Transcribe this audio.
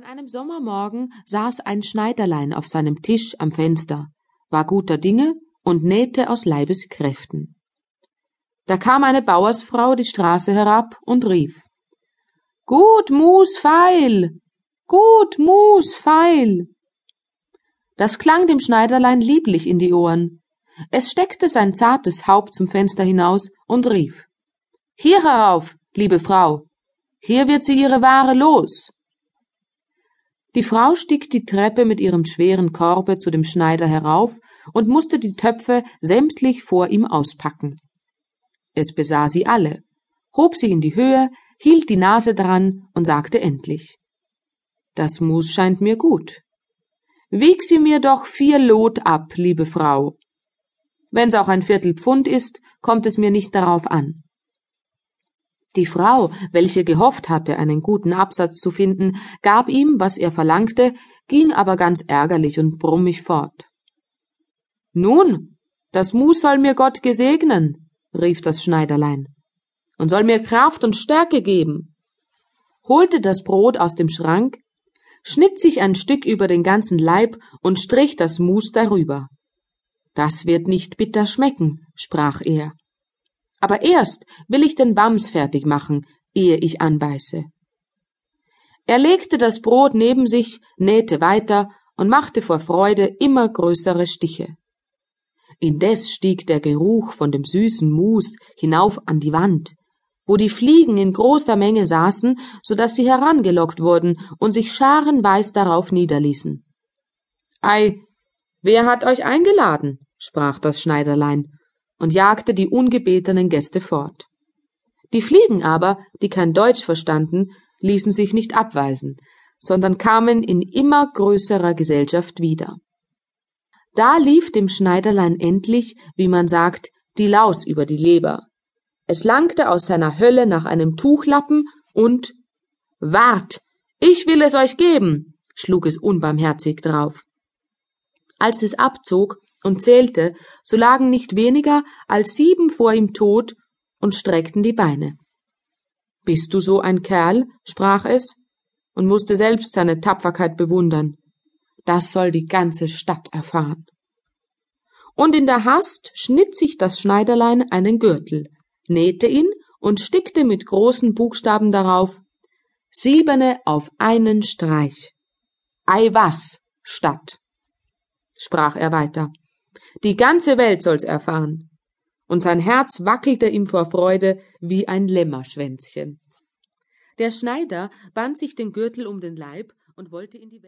An einem Sommermorgen saß ein Schneiderlein auf seinem Tisch am Fenster, war guter Dinge und nähte aus Leibeskräften. Da kam eine Bauersfrau die Straße herab und rief Gut, Mus, feil. Gut, Mus, feil. Das klang dem Schneiderlein lieblich in die Ohren. Es steckte sein zartes Haupt zum Fenster hinaus und rief Hier herauf, liebe Frau, hier wird sie ihre Ware los. Die Frau stieg die Treppe mit ihrem schweren Korbe zu dem Schneider herauf und musste die Töpfe sämtlich vor ihm auspacken. Es besah sie alle, hob sie in die Höhe, hielt die Nase dran und sagte endlich Das Mus scheint mir gut. Wieg sie mir doch vier Lot ab, liebe Frau. Wenn's auch ein Viertelpfund ist, kommt es mir nicht darauf an. Die Frau, welche gehofft hatte, einen guten Absatz zu finden, gab ihm, was er verlangte, ging aber ganz ärgerlich und brummig fort. Nun, das Mus soll mir Gott gesegnen, rief das Schneiderlein, und soll mir Kraft und Stärke geben, holte das Brot aus dem Schrank, schnitt sich ein Stück über den ganzen Leib und strich das Mus darüber. Das wird nicht bitter schmecken, sprach er aber erst will ich den Wams fertig machen, ehe ich anbeiße. Er legte das Brot neben sich, nähte weiter und machte vor Freude immer größere Stiche. Indes stieg der Geruch von dem süßen Mus hinauf an die Wand, wo die Fliegen in großer Menge saßen, so dass sie herangelockt wurden und sich scharenweis darauf niederließen. Ei, wer hat euch eingeladen? sprach das Schneiderlein und jagte die ungebetenen Gäste fort. Die Fliegen aber, die kein Deutsch verstanden, ließen sich nicht abweisen, sondern kamen in immer größerer Gesellschaft wieder. Da lief dem Schneiderlein endlich, wie man sagt, die Laus über die Leber. Es langte aus seiner Hölle nach einem Tuchlappen und Wart, ich will es euch geben, schlug es unbarmherzig drauf. Als es abzog, und zählte, so lagen nicht weniger als sieben vor ihm tot und streckten die Beine. Bist du so ein Kerl? sprach es und musste selbst seine Tapferkeit bewundern. Das soll die ganze Stadt erfahren. Und in der Hast schnitt sich das Schneiderlein einen Gürtel, nähte ihn und stickte mit großen Buchstaben darauf Siebene auf einen Streich. Ei was, Stadt, sprach er weiter. Die ganze Welt soll's erfahren. Und sein Herz wackelte ihm vor Freude wie ein Lämmerschwänzchen. Der Schneider band sich den Gürtel um den Leib und wollte in die Welt